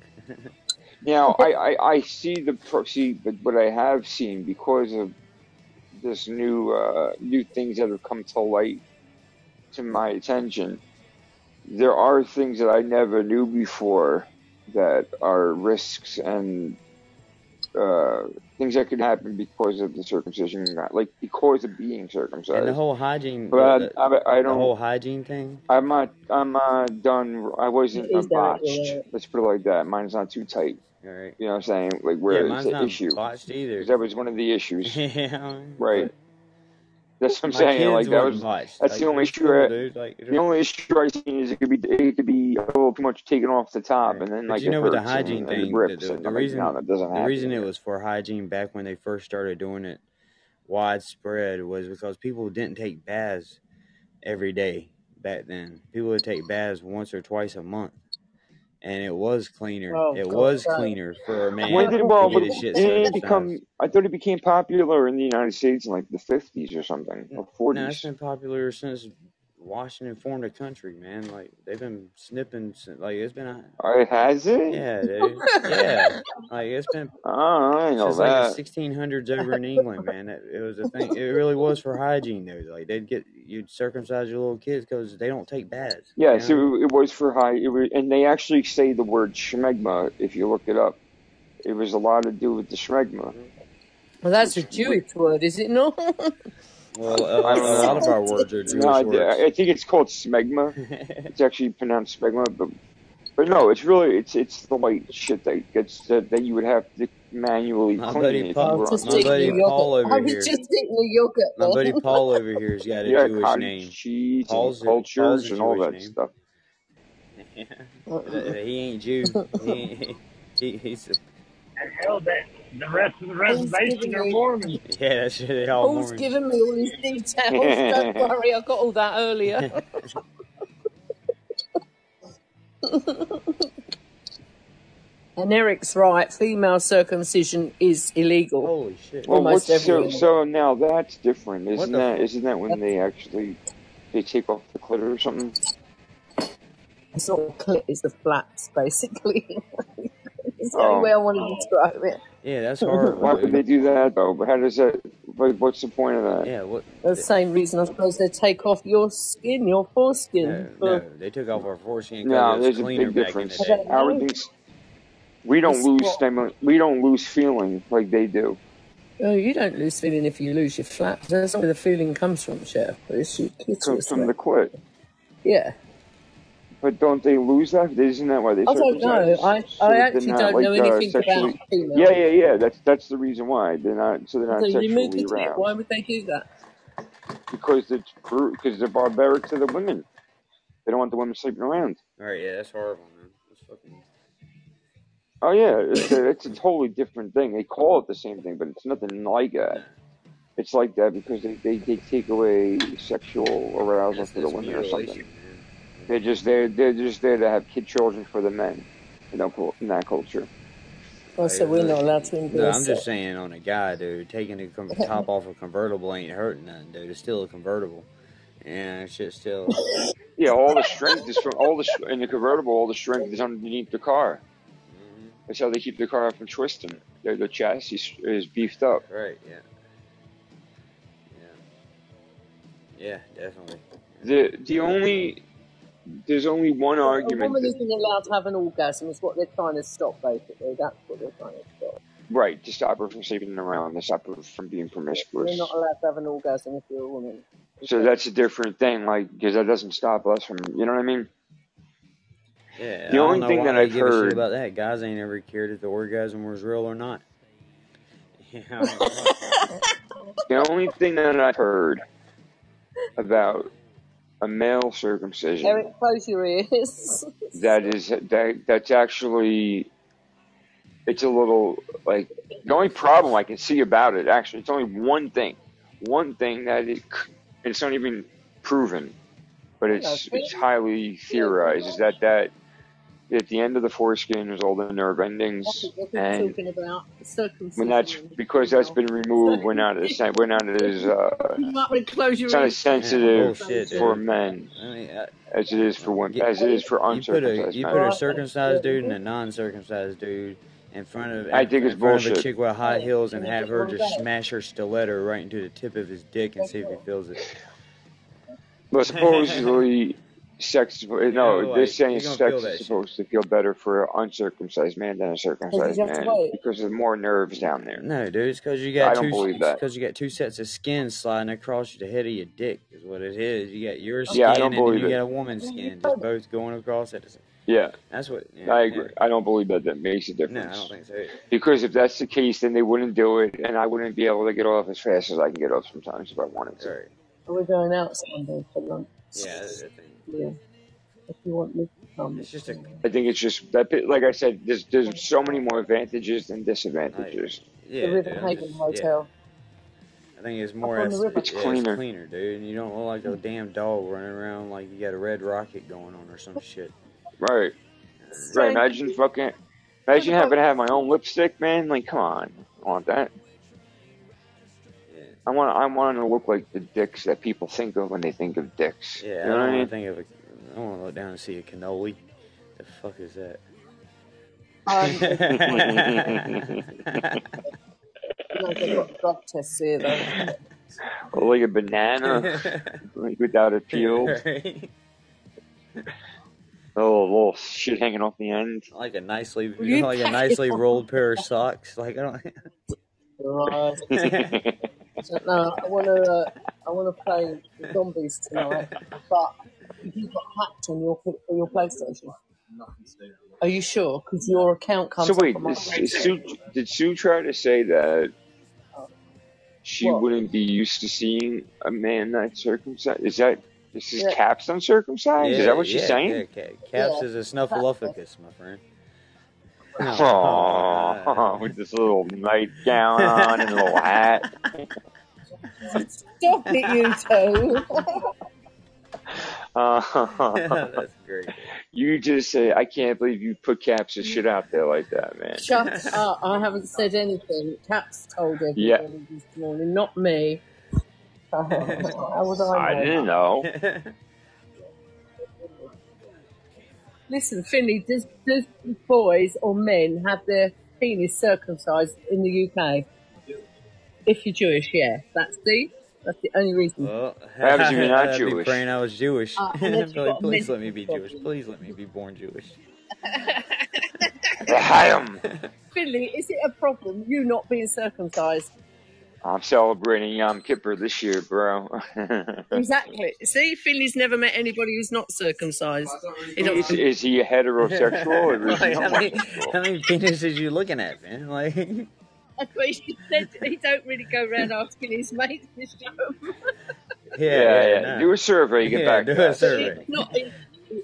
Now I, I, I see the pro- see but what I have seen because of this new uh, new things that have come to light to my attention. There are things that I never knew before that are risks and uh, things that could happen because of the circumcision, not like because of being circumcised. And the circumcised. whole hygiene, the, But the, I, I don't. whole hygiene thing. I'm not. I'm uh, done. I wasn't is botched. irregular. Let's put it like that. Mine's not too tight. All right. You know what I'm saying? Like Yeah, where it's mine's an issue. botched either. Because that was one of the issues. yeah, Right. but That's what I'm saying. Like that was. botched. That's Like the only issue. cool, dude. Like the only issue I seen is it could be it could be a little too much taken off the top, Right. and then But like you know, with the hygiene and, and thing, the, the, the no, reason doesn't the reason it was for hygiene back when they first started doing it widespread was because people didn't take baths every day back then. People would take baths once or twice a month, and it was cleaner. Oh, It God, was no. cleaner for a When man did well? But his shit didn't it become? I thought it became popular in the United States in like the 50s or something, N- or No, it's 40s. been popular since Washington formed a country, man. Like they've been snipping, sin- like it's been a Uh, has it? yeah, dude, yeah. Like it's been Oh, I know since like that. the 1600s over in England, man. It, it was a thing. It really was for hygiene, dude. Like they'd get you'd circumcise your little kids because they don't take baths. You Yes, it, know? it was for high. It was, and they actually say the word schmegma if you look it up. It was a lot to do with the schmegma, Well, that's a which, which Jewish word, is it not? Well, uh, a, I a don't lot of our words are No, I, words. I think it's called smegma. It's actually pronounced smegma, but but no, it's really it's it's the white shit that gets that, that you would have to manually my clean buddy if you Paul, were just on my buddy a yogurt. Paul I over was here, just eating a yogurt my buddy. Paul over here has got a yeah, Jewish name. cheese and Paul's a, Paul's cultures a and all that name. stuff. Yeah. he ain't Jew. He, ain't, he he's a, Hell, that the rest of the Paul's reservation giving are me yeah, that's shit. They all Paul's Mormons. given me all these details. Don't worry, I got all that earlier. and Eric's right. Female circumcision is illegal Holy shit! well, almost what's so everywhere. so now that's different, What isn't the that? fuck? Isn't that when they actually they take off the clit or something? it's not a clit, it's the flaps, basically. it's the only Oh, way I want to describe it. Yeah, that's horrible, why would they do that though? How does that? What, what's the point of that? Yeah, what? The same reason I suppose they take off your skin, your No, foreskin. No, they took off our foreskin because No, there's a big back the difference. I day. don't Our know. things, we don't It's lose what? stem, we don't lose feeling like they do. Oh, you don't lose feeling if you lose your flaps. That's where the feeling comes from, Chef. But it's your Comes clitoris. from the right? clit. Yeah. But don't they lose that? Isn't that why they I don't know. I, So I actually not, don't know like, uh, anything sexually- about females. Yeah, yeah, yeah. That's that's the reason why they're not. So they're not So you sexually the aroused Why would they do that? because it's because they're barbaric to the women. They don't want the women sleeping around. All right, yeah, that's horrible, man. That's fucking. Oh yeah, it's a, it's a totally different thing. They call it the same thing, but it's nothing like that. It's like that because they, they, they take away sexual arousal for the women or mutilation, something. Man. They're just there. They're just there to have kid children for the men. You know, in that culture. Oh, so we're not allowed to No, I'm it. just saying on a guy, dude. Taking the com- top off a convertible ain't hurting nothing, dude. It's still a convertible, and it's just still. Yeah, all the strength is from all the sh- in the convertible. All the strength is underneath the car. Mhm. That's how they keep the car from twisting. The, the chassis is beefed up. Right. Yeah. Yeah. Yeah, definitely. The the only there's only one A argument. woman That, isn't allowed to have an orgasm. Is what they're trying to stop, basically. That's what they're trying to stop. right to stop her from sleeping around, to stop her from being promiscuous. You're not allowed to have an orgasm if you're a woman. So that's a different thing, like because that doesn't stop us from, you know what I mean? Yeah. The I only don't know thing why that I've give a shit heard- about that. Guys ain't ever cared if the orgasm was real or not. Yeah. The only thing that I've heard about a male circumcision Eric, close your ears. that is that that's actually it's a little like the only problem I can see about it actually it's only one thing, one thing that it it's not even proven, but it's it's highly theorized is that that at the end of the foreskin is all the nerve That's endings what and talking about. Circumcision. when that's because that's been removed we're not as we're not as uh You might want to close your it's not as sensitive bullshit, dude. for men I mean, I, as it is for women as it is for uncircumcised. you put a you put a circumcised dude and a non-circumcised dude in front of I think in it's front of a chick with high heels and have her just smash her stiletto right into the tip of his dick and see if he feels it. But supposedly, sex. No, know, they're saying sex feel that is shit. supposed to feel better for an uncircumcised man than a circumcised you have to man wait. because there's more nerves down there. No, dude, it's because you I got don't two. believe that. because you got two sets of skin sliding across the head of your dick. Is what it is. You got your skin Yeah, I don't and then you it. got a woman's skin, just both going across at the same. Yeah, That's what. Yeah, I yeah. agree. I don't believe that that makes a difference. No, I don't think so. either. Because if that's the case, then they wouldn't do it, and I wouldn't be able to get off as fast as I can get off sometimes if I wanted to. Sorry. We're going out Sunday for lunch. Yeah, that's the thing. Yeah. If you want me to come. It's just a. I think it's just that. bit- Like I said, there's there's so many more advantages than disadvantages. Yeah, the River dude, I'm Haven just- Hotel. I think it's more. on the as- river. It's yeah, cleaner. Cleaner, dude. And you don't look like a damn dog running around like you got a red rocket going on or some shit. Right. Right. Imagine fucking. Imagine having to have my own lipstick, man. Like, come on. I want that. Yeah. I want. I want to look like the dicks that people think of when they think of dicks. Yeah, you know I I don't mean? want to think of a. I want to look down and see a cannoli. The fuck is that? Um, no, they've got drug tests here though. or like a banana, like without a peel. Right? Oh, a little shit hanging off the end. like a nicely, Will you like a nicely rolled pair of socks. Like I don't. Right. So, no, I want to. Uh, I want to play the zombies tonight, but you've got hacked on your for your PlayStation. Are you sure? Because your account comes so up wait, on my is, is Sue, did Sue try to say that she What? wouldn't be used to seeing a man not circumcised? Is that this is Yeah. Caps uncircumcised? is that what she's saying? Yeah, Ca- Caps Yeah. is a snuffleupagus, my friend. Oh, with this little nightgown on and a little hat. Stop it, you two. Uh, That's great. you just say, I can't believe you put Caps' shit out there like that, man. Shut up! I haven't said anything. Caps told everybody Yeah. this morning, not me. How would I know? I didn't know. Listen, Finley, does, does boys or men have their penis circumcised in the UK? If you're Jewish, yeah. That's the that's the only reason. Well, What happens you're not I'd be Jewish? praying I was Jewish. Uh, unless please, got a please mental let me be problem. Jewish. Please let me be born Jewish. They. Finley, is it a problem you not being circumcised? I'm celebrating Yom Kippur this year, bro. Exactly. See, Philly's never met anybody who's not circumcised. He don't, is, is he heterosexual or is he Like, how many, homosexual? how many penises you looking at, man? Like, That's what he said. He don't really go around asking his mates to show him. yeah, Yeah, yeah, yeah. no. Do a survey. Get yeah, back do to a us. survey. It's not. It,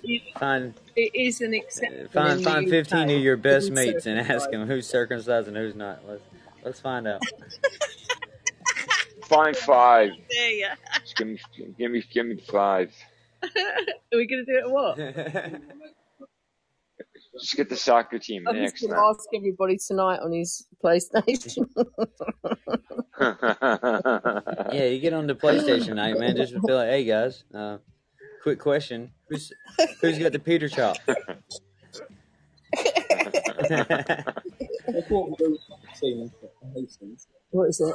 it, Find it is an exception find in the find UK fifteen of your to best be mates and ask circumcised. them who's circumcised and who's not. Let's let's find out. Find five. There you. Just give me, give me, give me five. Are we going to do it what? Just get the soccer team I'm next just going to time. ask everybody tonight on his PlayStation. yeah, you get on the PlayStation night, man. Just be like, hey guys, uh, quick question: who's who's got the Peter chop? what is it?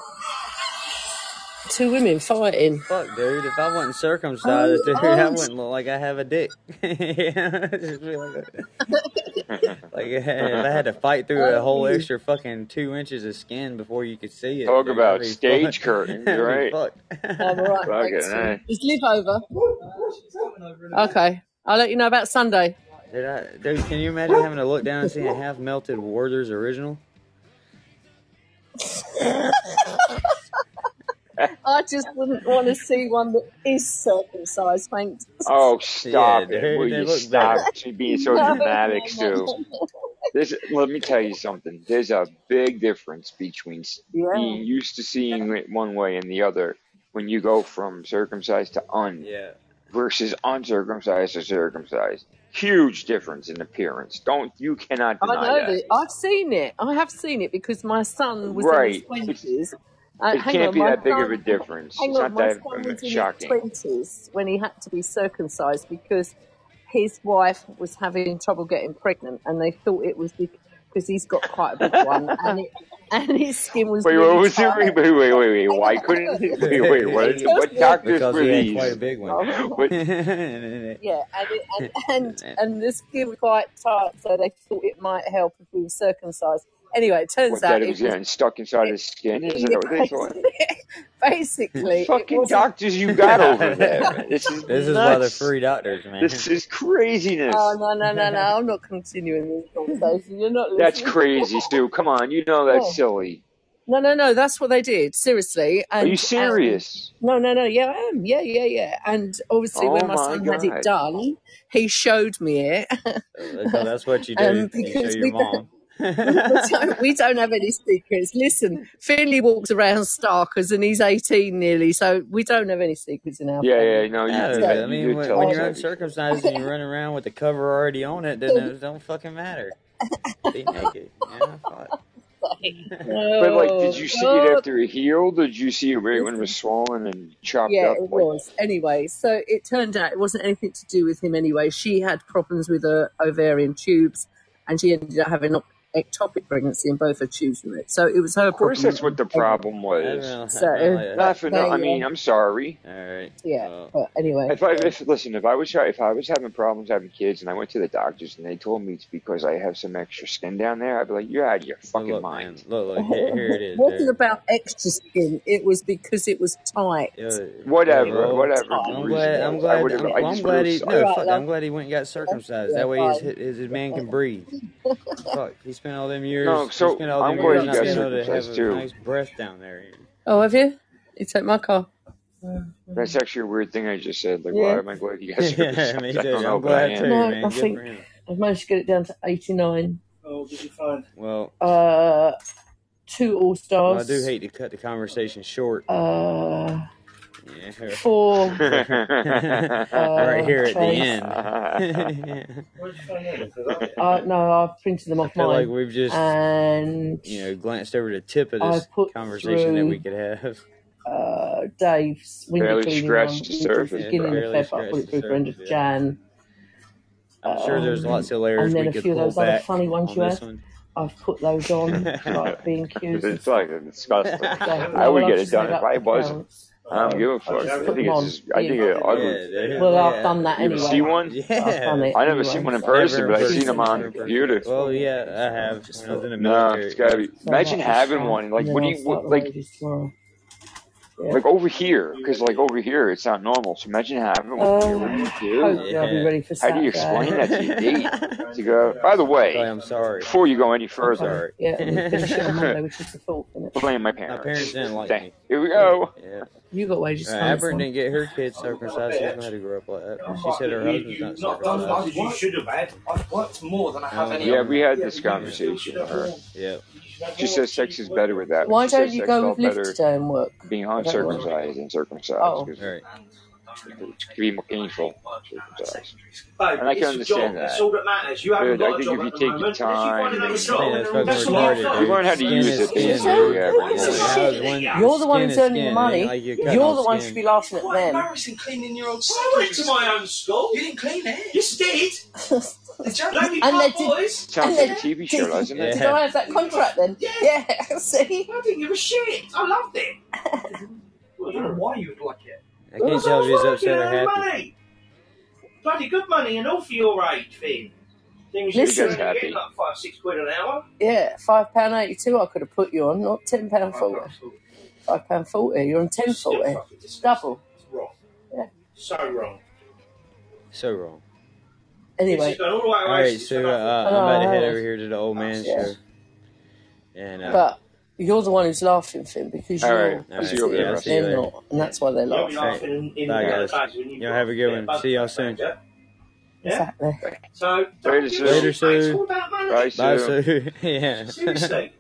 Two women fighting. Fuck, dude. If I wasn't circumcised, dude, I oh. wouldn't look like I have a dick. Yeah, just be like, like if I had to fight through a whole extra fucking two inches of skin before you could see it. Talk dude, about stage fucked. curtains, right? fucked. I'm alright, Fuck thanks. it, eh? Is Liv over? Okay. I'll let you know about Sunday. Did I, dude, can you imagine having to look down and seeing a half melted Werther's original? I just wouldn't want to see one that is circumcised, thanks. Oh, stop Yeah, it! Will you stop better. being so No, dramatic, no, Stu? no. This, let me tell you something. There's a big difference between Yeah. being used to seeing it one way and the other when you go from circumcised to un Yeah. versus uncircumcised to circumcised. Huge difference in appearance. Don't you cannot I deny know that. that. I've seen it. I have seen it because my son was Right. in his twenties. Uh, it can't on, be my that big of a difference. Hang It's on, not my that son was in his shocking. twenties when he had to be circumcised because his wife was having trouble getting pregnant, and they thought it was because he's got quite a big one, and it, and his skin was Wait, really what was tight. Wait, wait, wait, wait, wait. Why couldn't he? Wait, wait, what, Because what the- doctors Because were he had quite a big one. Yeah, and it, and, and and the skin was quite tight, so they thought it might help if he was circumcised. Anyway, it turns what out that it it was was getting stuck inside his skin? Is that what basically Fucking doctors you got over there. This is This is why they're nuts. free doctors, man. This is craziness. Oh no no no no! I'm not continuing this conversation. You're not That's crazy, Stu. Come on, you know that's Oh. silly. No no no! That's what they did. Seriously. Are you um, serious? no no no! Yeah, I am. Yeah yeah yeah. And obviously, Oh when my my son had it done, he showed me it. So that's what you do. um, You show your mom. We, we, don't, we don't have any secrets. Listen, Finley walks around starkers and he's 18 nearly, so we don't have any secrets in our Yeah, family. yeah, no, you, Yeah, you, I mean, did when, when you're uncircumcised and you run around with the cover already on it, then it don't fucking matter. Be naked. Yeah, fuck. But like, did you see it after it healed, or did you see it right when it was swollen and chopped Yeah, up? it Like, was. Anyway, so it turned out it wasn't anything to do with him anyway. She had problems with her ovarian tubes and she ended up having an ectopic pregnancy and both are choosing it. So it was her of course, problem. that's what the problem was. I So, don't like but Nothing. I mean. Uh, I'm sorry. All right. Yeah, Well, but anyway. If I if listen, if I was if I was having problems having kids and I went to the doctors and they told me it's because I have some extra skin down there, I'd be like, you're out of your so fucking look, mind. man. Look, look. Here, here it It is, wasn't about extra skin. It was because it was tight. Yeah, yeah, Whatever, well, whatever I'm glad. I'm glad. I'm, I well, I'm glad he. No, All right, fuck. I'm glad he went and got circumcised. Yeah, That way his his, his man can breathe. Fuck. He spent all them years. No, so spent all I'm them glad years he not got being able to have circumcised a too. nice breath down there. Oh, have you? You took my car. That's actually a weird thing I just said. Like, Yeah. why am I glad you got yeah, circumcised? me I too. know, I'm but I glad too, No, man. I Good think. I've managed to get it down to 89. Oh, did you find? Well, Uh, two All well, I do hate to cut the conversation short. Uh, Yeah. four. right Uh, here at the end. Where'd you find that? Is it up? Uh, no, I've printed them I off feel like we've just, And you know, glanced over the tip of I this put conversation that we could have. uh, Dave's window Barely cleaning scratched one, the surface, Yeah, beginning bro. of barely Feb. I put it through for end of Yeah. Jan. I'm sure there's Um, lots of layers and then a few of those other funny ones on you had. one. I've put those on, like being cute. it's like disgusting. So, I no, would get it done made if I wasn't. Counts. I don't give a I fuck. just I Put think them it's just, I Yeah. think it ugly. Yeah, dude. Well, I've done that You ever anyway. see one? I've done Yeah. it I never seen one in So, person, Never in but I've seen person. them on Never the computer. Well, yeah, I have. When I was in the No, military. it's gotta be. Imagine having one. Like, And what do you start what, like? wages tomorrow. Yeah. Like over here, because like over here, it's not normal. So imagine having one Uh, here with you too. hopefully I'll be ready for How do you explain that to your date? To go, by the way, I'm sorry. before you go any further, Yeah, we finish it on Monday, which is the fourth, blame my parents. My parents. parents didn't like Thank- me. Here we go. Yeah. You got wages Uh, coming Amber didn't get her kids circumcised. She's gonna have to grow up like that. She said her husband's not not done circumcised. as you should have had. I've worked more than I have Oh, any. Yeah, we had this conversation. Yeah. She says sex is better with that. Why She don't says you sex go felt with Liv better today and work? being I don't know. uncircumcised than circumcised Oh. because Right. it could be more painful circumcised. Babe, And I can it's a understand job. that. That's all that matters. You haven't Dude, got I a think job if you at the take your moment. Unless you find time another and- job, Man, that's fucking that's retarded, not dude. You learn how to Skin use is it skin, being dude. very every Yeah, day. that was one- You're the one skin who's is earning the skin, money. like you're cutting You're off the one who skin. should be laughing at Quite them. embarrassing cleaning your old I went to my own school. You didn't clean it. Yes, I did. Did you? Lady And they Club did- boys. Sounds And like a then- TV show, doesn't it? Did I have that contract then? Yeah. Yeah, see? I didn't give a shit. I loved it. Well, I don't know why you'd like it. I can't tell if he's Well, upset or fucking happy. Money. Bloody good money and all for your age, Finn. Things you Listen- should only get like five, six quid an hour. Yeah, five pound eighty two. I could have put you on, not ten pound forty. Five pound forty. You're on ten forty. Still forty. fucking disgusting. Double. It's wrong. Yeah. So wrong. So wrong. This Anyway, has gone all the way away All right, so uh, I'm about to head over here to the old man Yeah. show. And uh, but you're the one who's laughing, Finn, because you're right, I'll you over yeah, you they're later. not, and that's why they're You'll be laughing. laughing in, in Bye, guys. you've Y'all have a good one. See y'all soon. yeah? Yeah? Exactly. So, Later, don't give a Sue. Later, Sue. all about. Bye, bye, Sue. Sue. yeah. Seriously.